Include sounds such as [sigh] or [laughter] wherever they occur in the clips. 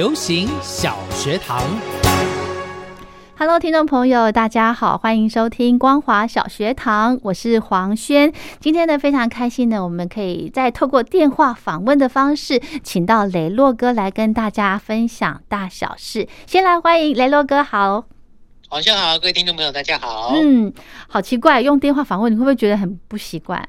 流行小学堂，Hello，听众朋友，大家好，欢迎收听光华小学堂，我是黄轩。今天呢，非常开心呢，我们可以再透过电话访问的方式，请到雷洛哥来跟大家分享大小事。先来欢迎雷洛哥，好，黄轩好，各位听众朋友，大家好。嗯，好奇怪，用电话访问，你会不会觉得很不习惯？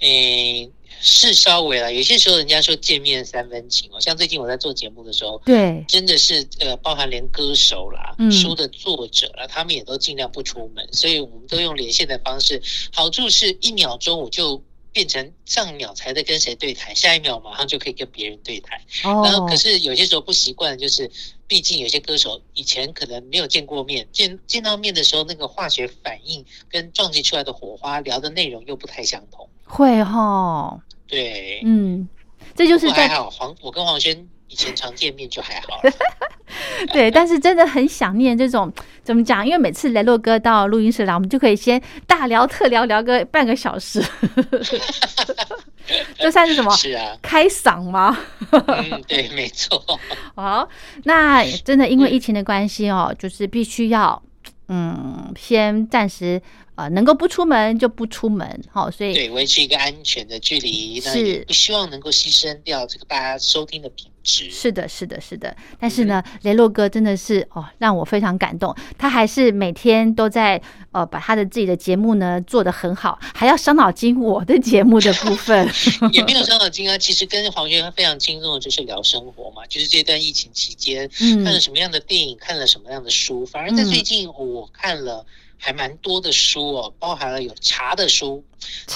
诶。是稍微了，有些时候人家说见面三分情哦，像最近我在做节目的时候，对，真的是呃，包含连歌手啦、书的作者啦，他们也都尽量不出门，所以我们都用连线的方式。好处是一秒钟我就变成上一秒才在跟谁对谈，下一秒马上就可以跟别人对谈。哦，然后可是有些时候不习惯，就是毕竟有些歌手以前可能没有见过面，见见到面的时候，那个化学反应跟撞击出来的火花，聊的内容又不太相同。会哈。对，嗯，这就是还好黄，我跟黄轩以前常见面就还好。[laughs] 对，但是真的很想念这种怎么讲？因为每次雷洛哥到录音室来，我们就可以先大聊特聊聊个半个小时，[laughs] 这算是什么？是啊，开嗓吗？嗯，对，没错。[laughs] 好，那真的因为疫情的关系哦，就是必须要嗯，先暂时。啊，能够不出门就不出门，好，所以对维持一个安全的距离，是不希望能够牺牲掉这个大家收听的品质。是的，是的，是的。但是呢，雷洛哥真的是哦，让我非常感动。他还是每天都在呃，把他的自己的节目呢做得很好，还要伤脑筋我的节目的部分 [laughs] 也没有伤脑筋啊。其实跟黄轩非常轻松的就是聊生活嘛，就是这段疫情期间看了什么样的电影，看了什么样的书。反而在最近我看了。还蛮多的书哦，包含了有茶的书，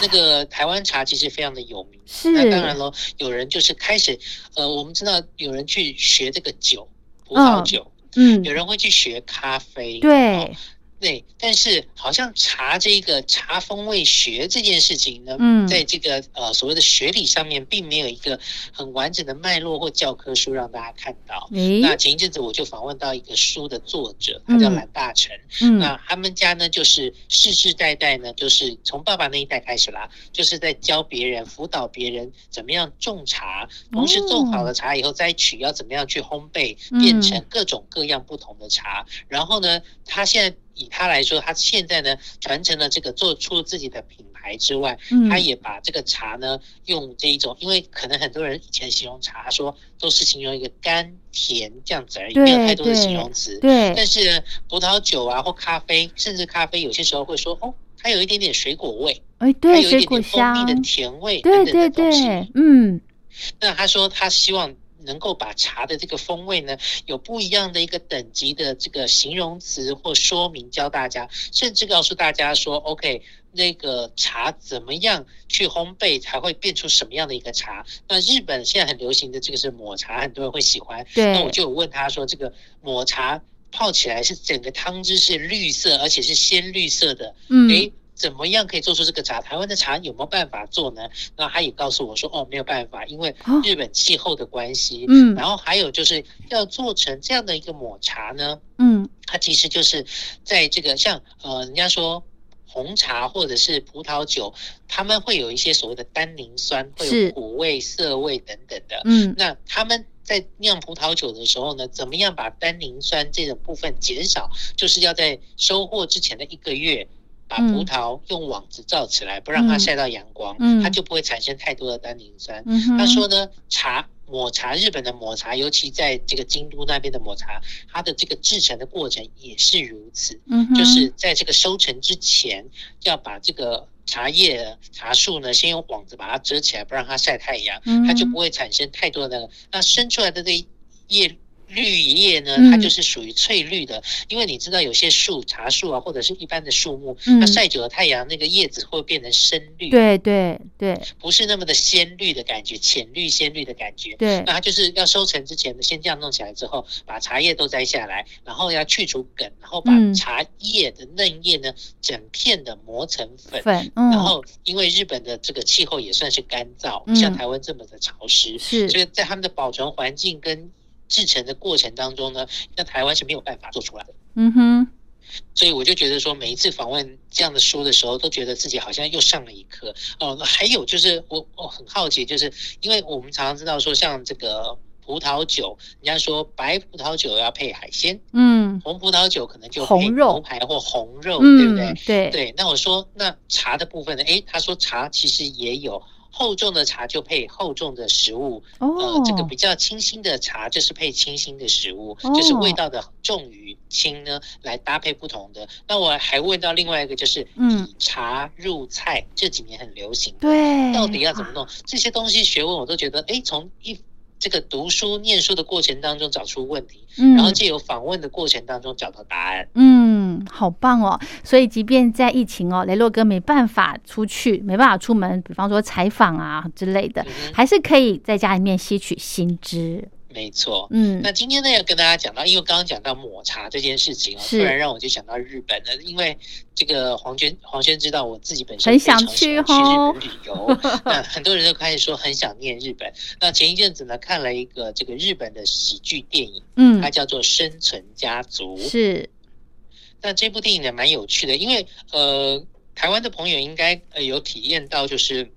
那个台湾茶其实非常的有名。是，那当然了，有人就是开始，呃，我们知道有人去学这个酒，葡萄酒，嗯，有人会去学咖啡，对。对，但是好像茶这个茶风味学这件事情呢，在这个呃所谓的学理上面，并没有一个很完整的脉络或教科书让大家看到。那前一阵子我就访问到一个书的作者，他叫蓝大成。嗯，那他们家呢，就是世世代代呢，就是从爸爸那一代开始啦，就是在教别人、辅导别人怎么样种茶，同时种好了茶以后摘取要怎么样去烘焙，变成各种各样不同的茶。然后呢，他现在。以他来说，他现在呢传承了这个做出自己的品牌之外，他也把这个茶呢用这一种，因为可能很多人以前形容茶说都是形容一个甘甜这样子而已，没有太多的形容词。对。但是葡萄酒啊或咖啡，甚至咖啡有些时候会说哦，它有一点点水果味，哎，对，水果香，蜂蜜的甜味，对对对，嗯。那他说他希望。能够把茶的这个风味呢，有不一样的一个等级的这个形容词或说明教大家，甚至告诉大家说，OK，那个茶怎么样去烘焙才会变出什么样的一个茶？那日本现在很流行的这个是抹茶，很多人会喜欢。对。那我就问他说，这个抹茶泡起来是整个汤汁是绿色，而且是鲜绿色的。嗯。诶。怎么样可以做出这个茶？台湾的茶有没有办法做呢？那他也告诉我说，哦，没有办法，因为日本气候的关系。嗯，然后还有就是要做成这样的一个抹茶呢，嗯，它其实就是在这个像呃，人家说红茶或者是葡萄酒，他们会有一些所谓的单宁酸，会有苦味、涩味等等的。嗯，那他们在酿葡萄酒的时候呢，怎么样把单宁酸这种部分减少？就是要在收获之前的一个月。把葡萄用网子罩起来，不让它晒到阳光，它就不会产生太多的单宁酸。他说呢，茶抹茶，日本的抹茶，尤其在这个京都那边的抹茶，它的这个制成的过程也是如此。嗯，就是在这个收成之前，要把这个茶叶茶树呢，先用网子把它遮起来，不让它晒太阳，它就不会产生太多的那生出来的这叶。绿叶呢，它就是属于翠绿的，因为你知道有些树，茶树啊，或者是一般的树木，它晒久了太阳，那个叶子会变成深绿。对对对，不是那么的鲜绿的感觉，浅绿鲜绿的感觉。对，那它就是要收成之前呢，先这样弄起来之后，把茶叶都摘下来，然后要去除梗，然后把茶叶的嫩叶呢，整片的磨成粉。粉，然后因为日本的这个气候也算是干燥，不像台湾这么的潮湿，是，所以在他们的保存环境跟。制成的过程当中呢，那台湾是没有办法做出来的。嗯哼，所以我就觉得说，每一次访问这样的书的时候，都觉得自己好像又上了一课。哦，那还有就是我我很好奇，就是因为我们常常知道说，像这个葡萄酒，人家说白葡萄酒要配海鲜，嗯，红葡萄酒可能就配牛排或红肉，对不对？对对。那我说，那茶的部分呢？哎，他说茶其实也有。厚重的茶就配厚重的食物，呃，这个比较清新的茶就是配清新的食物，就是味道的重与轻呢来搭配不同的。那我还问到另外一个，就是以茶入菜，这几年很流行，对，到底要怎么弄？这些东西学问我都觉得，哎，从一。这个读书念书的过程当中找出问题，嗯然后借由访问的过程当中找到答案。嗯，好棒哦！所以即便在疫情哦，雷洛哥没办法出去，没办法出门，比方说采访啊之类的，还是可以在家里面吸取新知。没错，嗯，那今天呢要跟大家讲到，因为刚刚讲到抹茶这件事情啊，突然让我就想到日本了。因为这个黄娟，黄轩知道我自己本身很想去去日本旅游，[laughs] 那很多人都开始说很想念日本。那前一阵子呢，看了一个这个日本的喜剧电影，嗯，它叫做《生存家族》。是，那这部电影呢蛮有趣的，因为呃，台湾的朋友应该呃有体验到，就是。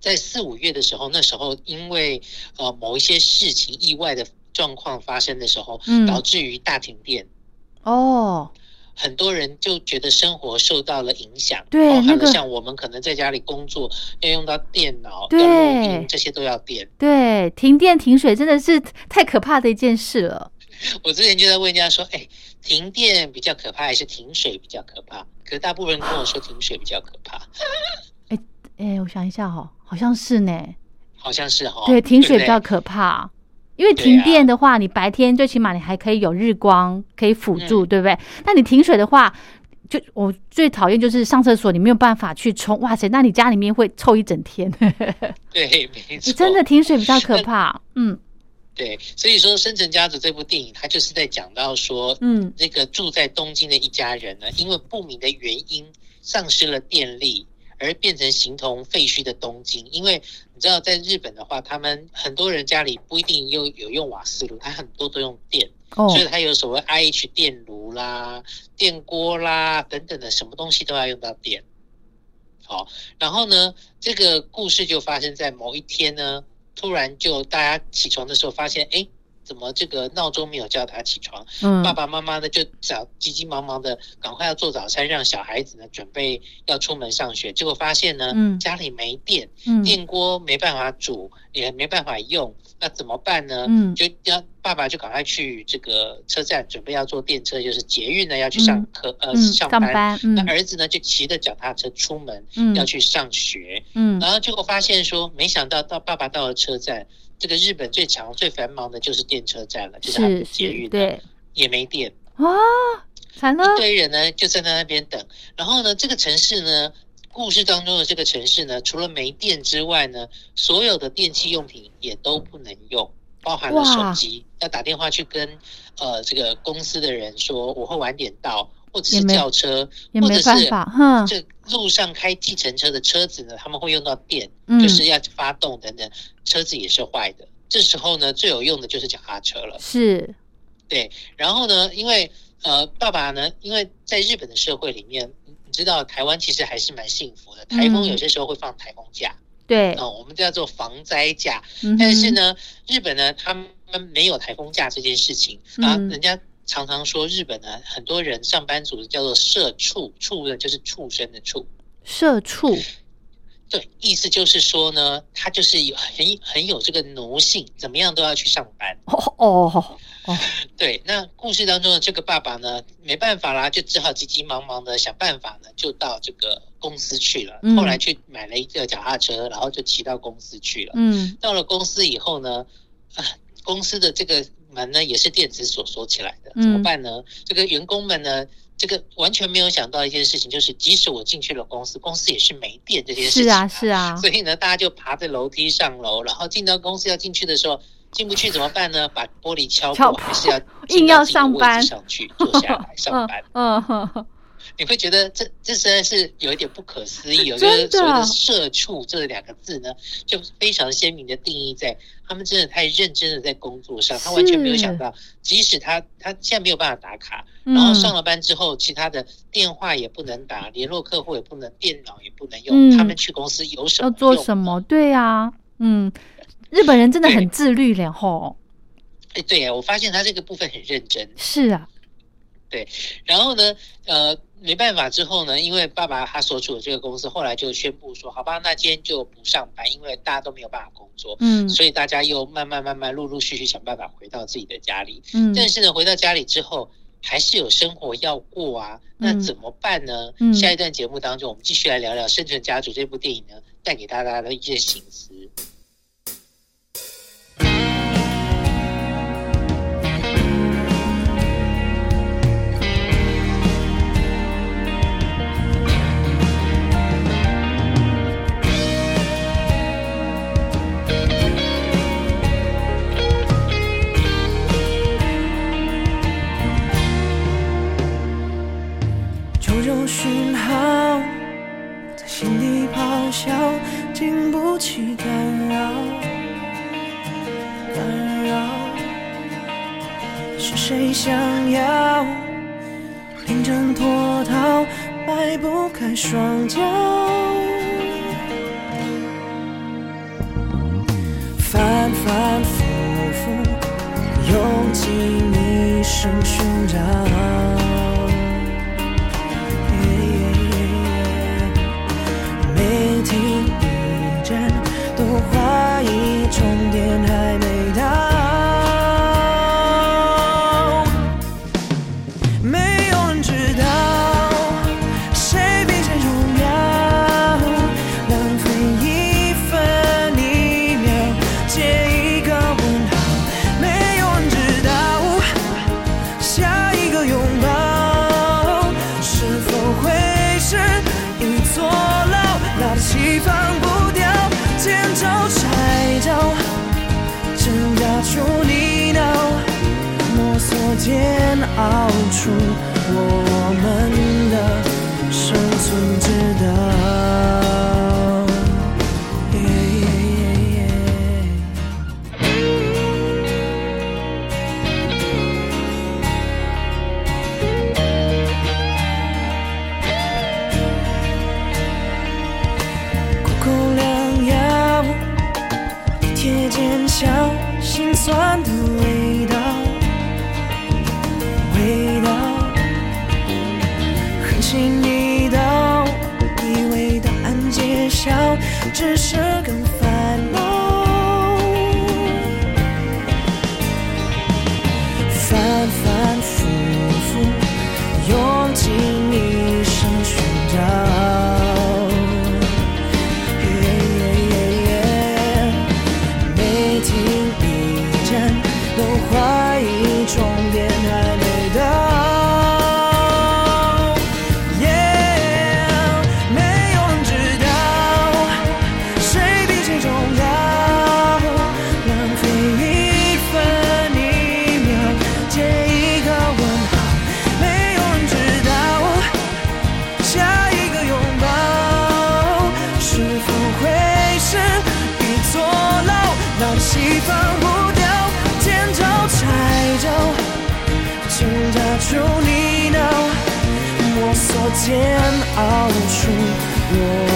在四五月的时候，那时候因为呃某一些事情意外的状况发生的时候，导致于大停电哦，很多人就觉得生活受到了影响，对，那个像我们可能在家里工作要用到电脑，要录音，这些都要电，对，停电停水真的是太可怕的一件事了。我之前就在问人家说，哎，停电比较可怕还是停水比较可怕？可是大部分人跟我说停水比较可怕。哎哎，我想一下哈。好像是呢，好像是哈。对，停水比较可怕，因为停电的话，你白天最起码你还可以有日光可以辅助，对不对？那你停水的话，就我最讨厌就是上厕所你没有办法去冲，哇塞，那你家里面会臭一整天。[laughs] [laughs] 对，没错，真的停水比较可怕。嗯，对，所以说《生辰家族》这部电影，它就是在讲到说，嗯，那个住在东京的一家人呢，因为不明的原因丧失了电力。而变成形同废墟的东京，因为你知道，在日本的话，他们很多人家里不一定有有用瓦斯炉，他很多都用电，所以他有所谓 IH 电炉啦、电锅啦等等的，什么东西都要用到电。好，然后呢，这个故事就发生在某一天呢，突然就大家起床的时候发现，哎。怎么这个闹钟没有叫他起床？嗯，爸爸妈妈呢就早急急忙忙的赶快要做早餐，让小孩子呢准备要出门上学。结果发现呢，家里没电，电锅没办法煮，也没办法用，那怎么办呢？嗯，就要爸爸就赶快去这个车站准备要坐电车，就是捷运呢要去上课呃上班。那儿子呢就骑着脚踏车出门要去上学。嗯，然后结果发现说，没想到到爸爸到了车站。这个日本最强、最繁忙的就是电车站了，就是他们捷运，对，也没电啊，惨了，一堆人呢就站在那边等。然后呢，这个城市呢，故事当中的这个城市呢，除了没电之外呢，所有的电器用品也都不能用，包含了手机，要打电话去跟呃这个公司的人说我会晚点到。或者是轿车，或者是这路上开计程车的车子呢，他们会用到电，就是要发动等等，车子也是坏的。这时候呢，最有用的就是脚踏车了。是，对。然后呢，因为呃，爸爸呢，因为在日本的社会里面，你知道台湾其实还是蛮幸福的，台风有些时候会放台风假，对，哦，我们叫做防灾假。但是呢，日本呢，他们没有台风假这件事情啊，人家。常常说日本呢，很多人上班族叫做社畜，畜呢就是畜生的畜，社畜。对，意思就是说呢，他就是有很很有这个奴性，怎么样都要去上班。哦哦哦，[laughs] 对。那故事当中的这个爸爸呢，没办法啦，就只好急急忙忙的想办法呢，就到这个公司去了。后来去买了一个脚踏车，然后就骑到公司去了。嗯，到了公司以后呢，啊，公司的这个门呢也是电子锁锁起来的，怎么办呢？这个员工们呢？这个完全没有想到一件事情，就是即使我进去了公司，公司也是没电这件事情。是啊，是啊。所以呢，大家就爬着楼梯上楼，然后进到公司要进去的时候，进不去怎么办呢？把玻璃敲破，还是要 [laughs] 硬要上班上去坐下来 [laughs] 上班。嗯。你会觉得这这实在是有一点不可思议，[laughs] 有就是所谓的“社畜”这两个字呢，就非常鲜明的定义在他们真的太认真的在工作上，他完全没有想到，即使他他现在没有办法打卡，然后上了班之后，其他的电话也不能打，联络客户也不能，电脑也不能用，他们去公司有什么要做什么？对呀，嗯，日本人真的很自律然后，哎，对呀，我发现他这个部分很认真，是啊。对，然后呢，呃，没办法之后呢，因为爸爸他所处的这个公司后来就宣布说，好吧，那今天就不上班，因为大家都没有办法工作，嗯，所以大家又慢慢慢慢陆陆续续想办法回到自己的家里，嗯，但是呢，回到家里之后还是有生活要过啊，那怎么办呢？下一段节目当中，我们继续来聊聊《生存家族》这部电影呢，带给大家的一些心思。好在心底咆哮经不起干扰干扰是谁想要？临阵脱逃掰不开双脚。反反复复用尽一生寻找。煎熬出我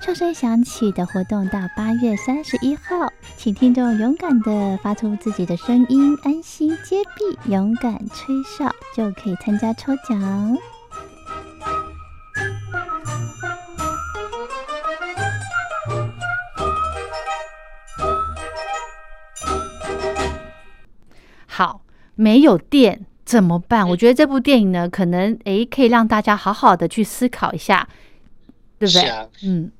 哨声响起的活动到八月三十一号，请听众勇敢的发出自己的声音，安心接币，勇敢吹哨，就可以参加抽奖。好，没有电怎么办？我觉得这部电影呢，可能诶可以让大家好好的去思考一下。对不对？嗯，对。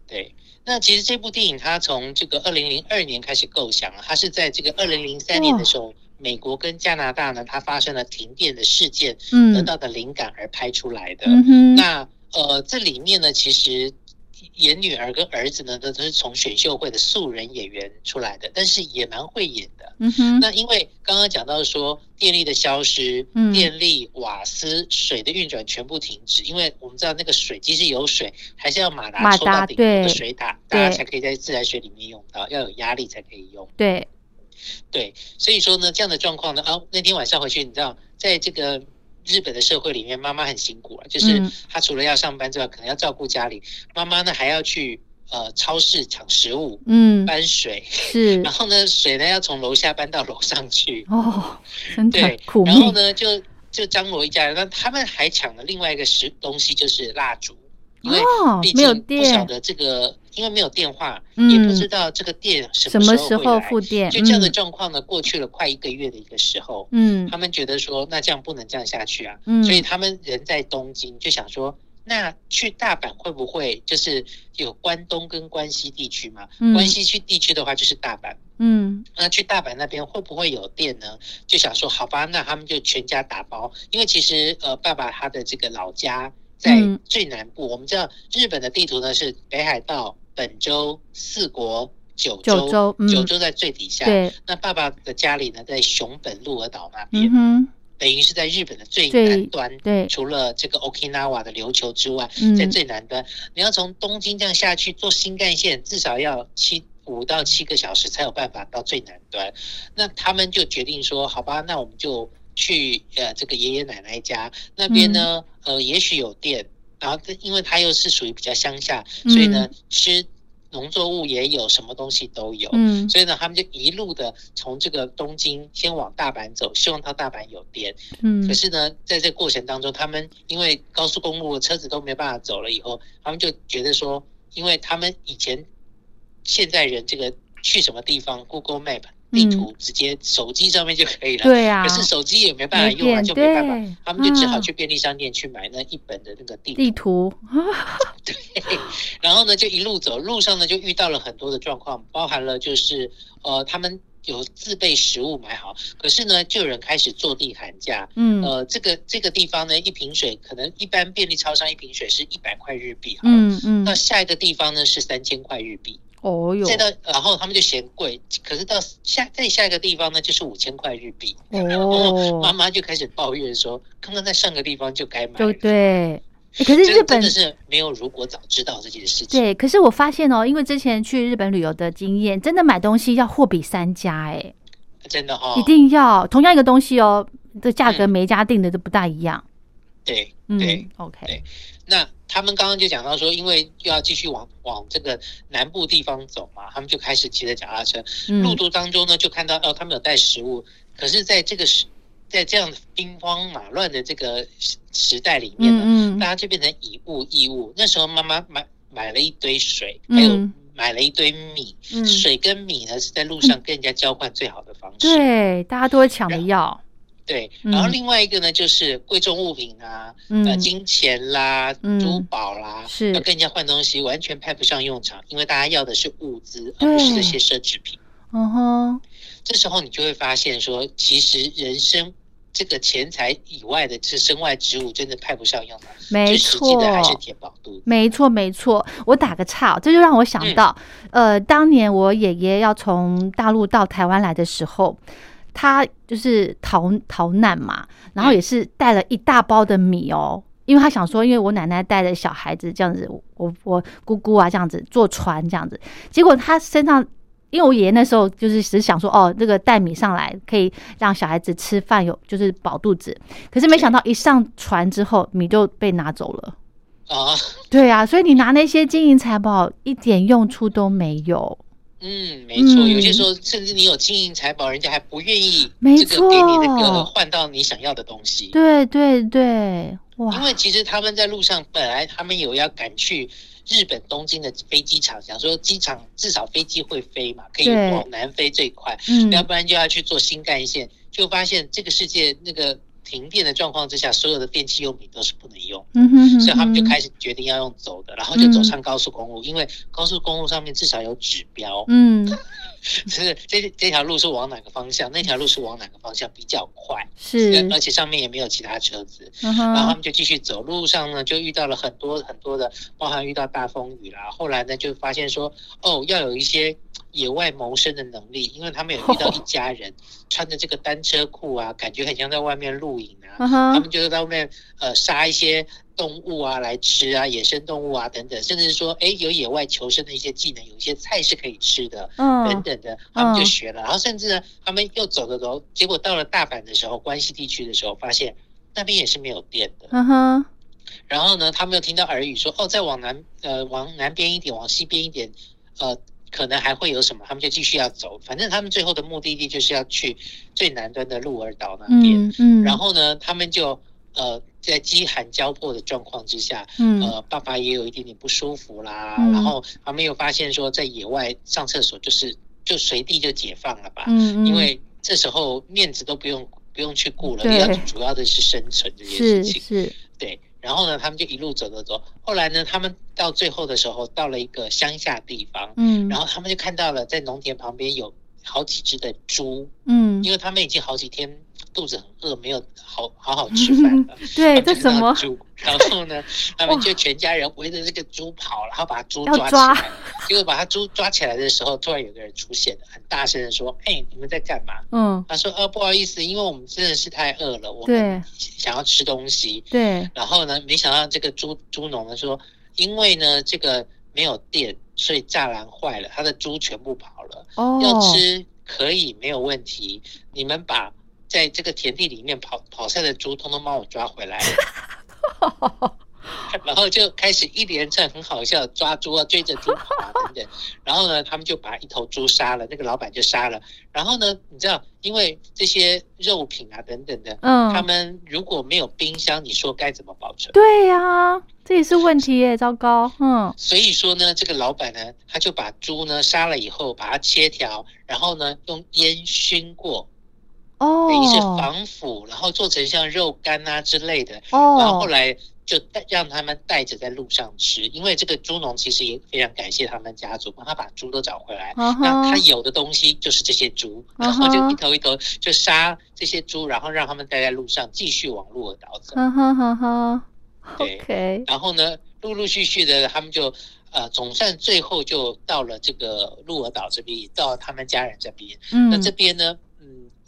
那其实这部电影它从这个二零零二年开始构想了，它是在这个二零零三年的时候，美国跟加拿大呢，它发生了停电的事件，得到的灵感而拍出来的。那呃，这里面呢，其实。演女儿跟儿子呢，都都是从选秀会的素人演员出来的，但是也蛮会演的。嗯哼。那因为刚刚讲到说电力的消失，电力、瓦斯、水的运转全部停止，因为我们知道那个水即使有水，还是要马达抽到顶部的水塔，大家才可以在自来水里面用到，要有压力才可以用。对，对，所以说呢，这样的状况呢，啊，那天晚上回去，你知道，在这个。日本的社会里面，妈妈很辛苦啊，就是她除了要上班之外，可能要照顾家里。妈妈呢还要去呃超市抢食物，嗯，搬水，是，[laughs] 然后呢水呢要从楼下搬到楼上去。哦，对，然后呢就就张罗一家人，那他们还抢了另外一个食东西，就是蜡烛。因为毕竟不晓得这个，因为没有电话，也不知道这个电什么时候复电。就这样的状况呢，过去了快一个月的一个时候，嗯，他们觉得说，那这样不能这样下去啊，嗯，所以他们人在东京，就想说，那去大阪会不会就是有关东跟关西地区嘛？关西区地区的话就是大阪，嗯，那去大阪那边会不会有店呢？就想说，好吧，那他们就全家打包，因为其实呃，爸爸他的这个老家。在最南部，我们知道日本的地图呢是北海道、本州、四国、九州，九州在最底下。对，那爸爸的家里呢在熊本鹿儿岛那边，等于是在日本的最南端。对，除了这个 Okinawa 的琉球之外，在最南端，你要从东京这样下去坐新干线，至少要七五到七个小时才有办法到最南端。那他们就决定说，好吧，那我们就。去呃，这个爷爷奶奶家那边呢，呃，也许有电，然后因为它又是属于比较乡下，所以呢，吃农作物也有，什么东西都有，嗯，所以呢，他们就一路的从这个东京先往大阪走，希望到大阪有电，嗯，可是呢，在这过程当中，他们因为高速公路的车子都没办法走了，以后他们就觉得说，因为他们以前现在人这个去什么地方，Google Map。地图直接手机上面就可以了，对呀。可是手机也没办法用啊，就没办法，他们就只好去便利商店去买那一本的那个地地图。[laughs] 对，然后呢，就一路走，路上呢就遇到了很多的状况，包含了就是呃，他们有自备食物买好，可是呢，就有人开始坐地喊价。嗯，呃，这个这个地方呢，一瓶水可能一般便利超商一瓶水是一百块日币，嗯嗯，那下一个地方呢是三千块日币。哦哟，再到然后他们就嫌贵，可是到下再下一个地方呢，就是五千块日币。哦，妈妈就开始抱怨说，刚刚在上个地方就该买，对对。可是日本真的是没有，如果早知道这件事情。对，可是我发现哦，因为之前去日本旅游的经验，真的买东西要货比三家，哎，真的哈，一定要同样一个东西哦，这价格每一家定的都不大一样。对，对，OK。对，那他们刚刚就讲到说，因为又要继续往往这个南部地方走嘛，他们就开始骑着脚踏车，路途当中呢，就看到哦，他们有带食物，可是在这个时。在这样兵荒马乱的这个时代里面呢，大家就变成以物易物。那时候妈妈买买了一堆水，还有买了一堆米。水跟米呢是在路上跟人家交换最好的方式。对，大家都会抢着要。对，然后另外一个呢就是贵重物品啊，呃，金钱啦、珠宝啦，是要跟人家换东西，完全派不上用场，因为大家要的是物资，而不是这些奢侈品。嗯哼，这时候你就会发现说，其实人生。这个钱财以外的，是身外之物，真的派不上用场。没错，还是填饱肚。没错，没错。我打个岔，这就让我想到，呃，当年我爷爷要从大陆到台湾来的时候，他就是逃逃难嘛，然后也是带了一大包的米哦，因为他想说，因为我奶奶带着小孩子这样子，我我姑姑啊这样子坐船这样子，结果他身上。因为我爷爷那时候就是只想说，哦，这个带米上来可以让小孩子吃饭，有就是饱肚子。可是没想到一上船之后，米就被拿走了。啊，对啊，所以你拿那些金银财宝一点用处都没有。嗯，没错，有些时候甚至你有金银财宝，人家还不愿意这个给你那个换到你想要的东西。对对对，哇！因为其实他们在路上本来他们有要赶去。日本东京的飞机场，想说机场至少飞机会飞嘛，可以往南飞最快，要不然就要去做新干线，就发现这个世界那个。停电的状况之下，所有的电器用品都是不能用，所以他们就。开始决定要用走的，然后就走上高速公路，因为高速公路上面至少有指标，嗯，[laughs] 是这这条路是往哪个方向，那条路是往哪个方向比较快，是，而且上面也没有其他车子，然后他们就继续走，路上呢就遇到了很多很多的，包含遇到大风雨啦，后来呢就发现说，哦，要有一些。野外谋生的能力，因为他们有遇到一家人 [laughs] 穿着这个单车裤啊，感觉很像在外面露营啊。他们就是在外面呃杀一些动物啊来吃啊，野生动物啊等等，甚至是说哎有野外求生的一些技能，有一些菜是可以吃的等等的，他们就学了。然后甚至呢，他们又走着走，结果到了大阪的时候，关西地区的时候，发现那边也是没有电的。嗯哼。然后呢，他们又听到耳语说哦，再往南呃往南边一点，往西边一点，呃。可能还会有什么，他们就继续要走。反正他们最后的目的地就是要去最南端的鹿儿岛那边。嗯嗯。然后呢，他们就呃在饥寒交迫的状况之下，嗯，呃，爸爸也有一点点不舒服啦。嗯。然后他们又发现说，在野外上厕所就是就随地就解放了吧。嗯嗯。因为这时候面子都不用不用去顾了，要主要的是生存这件事情。是是。对。然后呢，他们就一路走走走。后来呢，他们到最后的时候，到了一个乡下地方。嗯。然后他们就看到了，在农田旁边有好几只的猪。嗯。因为他们已经好几天肚子很饿，没有好好好吃饭了。[laughs] 对，这什么？猪。然后呢，[laughs] 他们就全家人围着这个猪跑，然后把猪抓起来。结果把他猪抓起来的时候，突然有个人出现了，很大声的说：“哎，你们在干嘛？”嗯。他说：“呃，不好意思，因为我们真的是太饿了，我们想要吃东西。”对。然后呢，没想到这个猪猪农呢说：“因为呢，这个没有电，所以栅栏坏了，他的猪全部跑了。哦。要吃可以没有问题，你们把在这个田地里面跑跑赛的猪，通通帮我抓回来。[laughs] ”然后就开始一连串很好笑，抓猪啊，追着猪跑啊 [laughs] 等等。然后呢，他们就把一头猪杀了，那个老板就杀了。然后呢，你知道，因为这些肉品啊等等的，嗯，他们如果没有冰箱，你说该怎么保存？对呀，这也是问题耶，糟糕。嗯，所以说呢，这个老板呢，他就把猪呢杀了以后，把它切条，然后呢用烟熏过，哦，等于是防腐，然后做成像肉干啊之类的。哦，然后后来。就带让他们带着在路上吃，因为这个猪农其实也非常感谢他们家族，帮他把猪都找回来。那他有的东西就是这些猪，然后就一头一头就杀这些猪，然后让他们待在路上，继续往鹿儿岛走。哈哈哈！对，然后呢，陆陆续续的他们就呃，总算最后就到了这个鹿儿岛这边，到他们家人这边。嗯，那这边呢，嗯，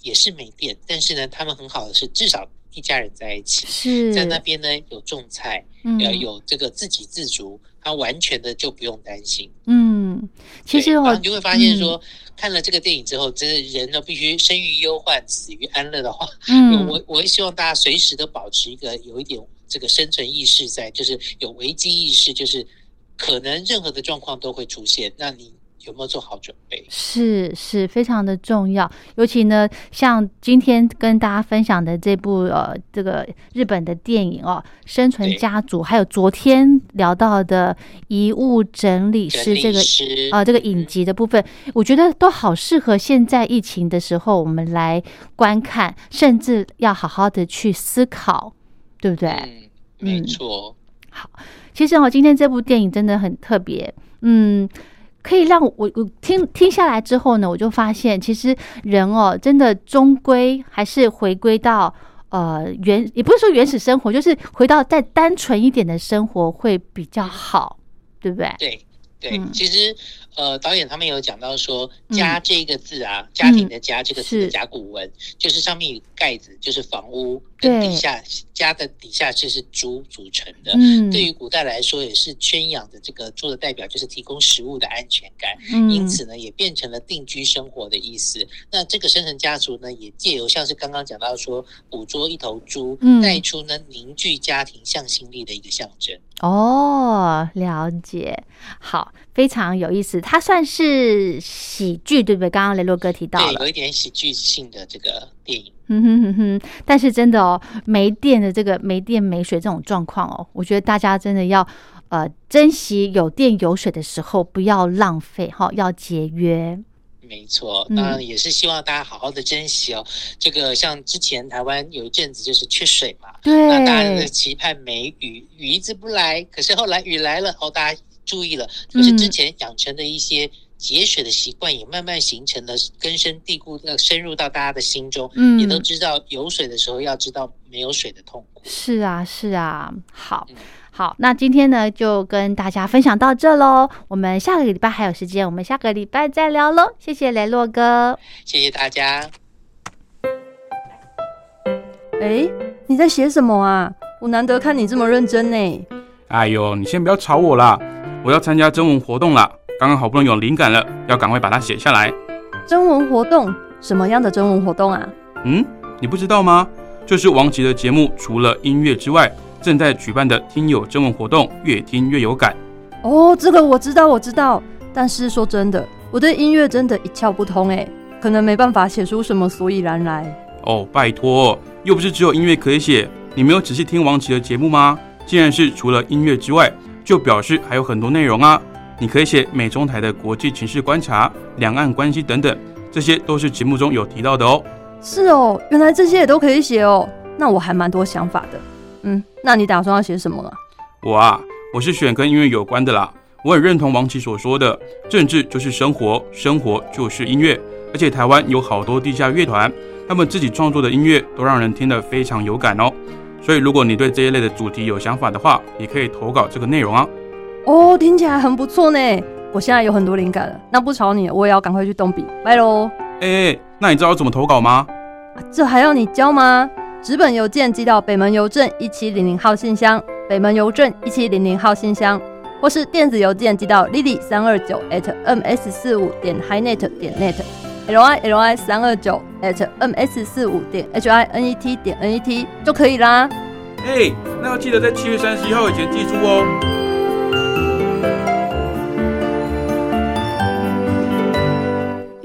也是没电，但是呢，他们很好的是，至少一家人在一起。是，在那边呢有种菜，要有这个自给自足，他完全的就不用担心。嗯，其实我就会发现说，看了这个电影之后，真的人呢必须生于忧患，死于安乐的话，[laughs] 嗯，我我也希望大家随时都保持一个有一点这个生存意识在，就是有危机意识，就是。可能任何的状况都会出现，那你有没有做好准备？是是非常的重要，尤其呢，像今天跟大家分享的这部呃这个日本的电影哦，《生存家族》，还有昨天聊到的遗物整理师这个啊这个影集的部分，我觉得都好适合现在疫情的时候我们来观看，甚至要好好的去思考，对不对？嗯，没错。好。其实哦今天这部电影真的很特别，嗯，可以让我我听听下来之后呢，我就发现，其实人哦，真的终归还是回归到呃原，也不是说原始生活，就是回到再单纯一点的生活会比较好，对不对？对对，其实。呃，导演他们有讲到说“家”这个字啊，家庭的“家”这个字的甲骨文，就是上面有盖子，就是房屋，跟底下家的底下就是猪组成的。嗯，对于古代来说，也是圈养的这个猪的代表，就是提供食物的安全感。嗯，因此呢，也变成了定居生活的意思。那这个生辰家族呢，也借由像是刚刚讲到说，捕捉一头猪，带出呢凝聚家庭向心力的一个象征。哦，了解，好，非常有意思。它算是喜剧，对不对？刚刚雷洛哥提到了，有一点喜剧性的这个电影。嗯哼哼哼，但是真的哦，没电的这个没电没水这种状况哦，我觉得大家真的要呃珍惜有电有水的时候，不要浪费哈，要节约。没错，当然也是希望大家好好的珍惜哦。这个像之前台湾有一阵子就是缺水嘛，对，那大家的期盼梅雨，雨一直不来，可是后来雨来了，哦，大家注意了，就是之前养成的一些节水的习惯也慢慢形成了根深蒂固，的，深入到大家的心中，嗯，也都知道有水的时候要知道没有水的痛苦。是啊，是啊，好。好，那今天呢就跟大家分享到这喽。我们下个礼拜还有时间，我们下个礼拜再聊喽。谢谢雷洛哥，谢谢大家。哎，你在写什么啊？我难得看你这么认真呢。哎呦，你先不要吵我啦，我要参加征文活动了，刚刚好不容易有灵感了，要赶快把它写下来。征文活动？什么样的征文活动啊？嗯，你不知道吗？就是王琦的节目，除了音乐之外。正在举办的听友征文活动，越听越有感。哦，这个我知道，我知道。但是说真的，我对音乐真的一窍不通哎，可能没办法写出什么所以然来。哦，拜托，又不是只有音乐可以写。你没有仔细听王琦的节目吗？既然是除了音乐之外，就表示还有很多内容啊。你可以写美中台的国际情势观察、两岸关系等等，这些都是节目中有提到的哦。是哦，原来这些也都可以写哦。那我还蛮多想法的。嗯，那你打算要写什么了？我啊，我是选跟音乐有关的啦。我很认同王琦所说的，政治就是生活，生活就是音乐。而且台湾有好多地下乐团，他们自己创作的音乐都让人听得非常有感哦。所以如果你对这一类的主题有想法的话，也可以投稿这个内容啊。哦，听起来很不错呢。我现在有很多灵感了，那不吵你，我也要赶快去动笔，拜喽。哎，那你知道怎么投稿吗？这还要你教吗？纸本邮件寄到北门邮政一七零零号信箱，北门邮政一七零零号信箱，或是电子邮件寄到 lily 三二九 at ms 四五点 hinet 点 net，l i l i 三二九 at ms 四五点 h i n e t 点 n e t 就可以啦。哎，那要记得在七月三十一号以前寄出哦。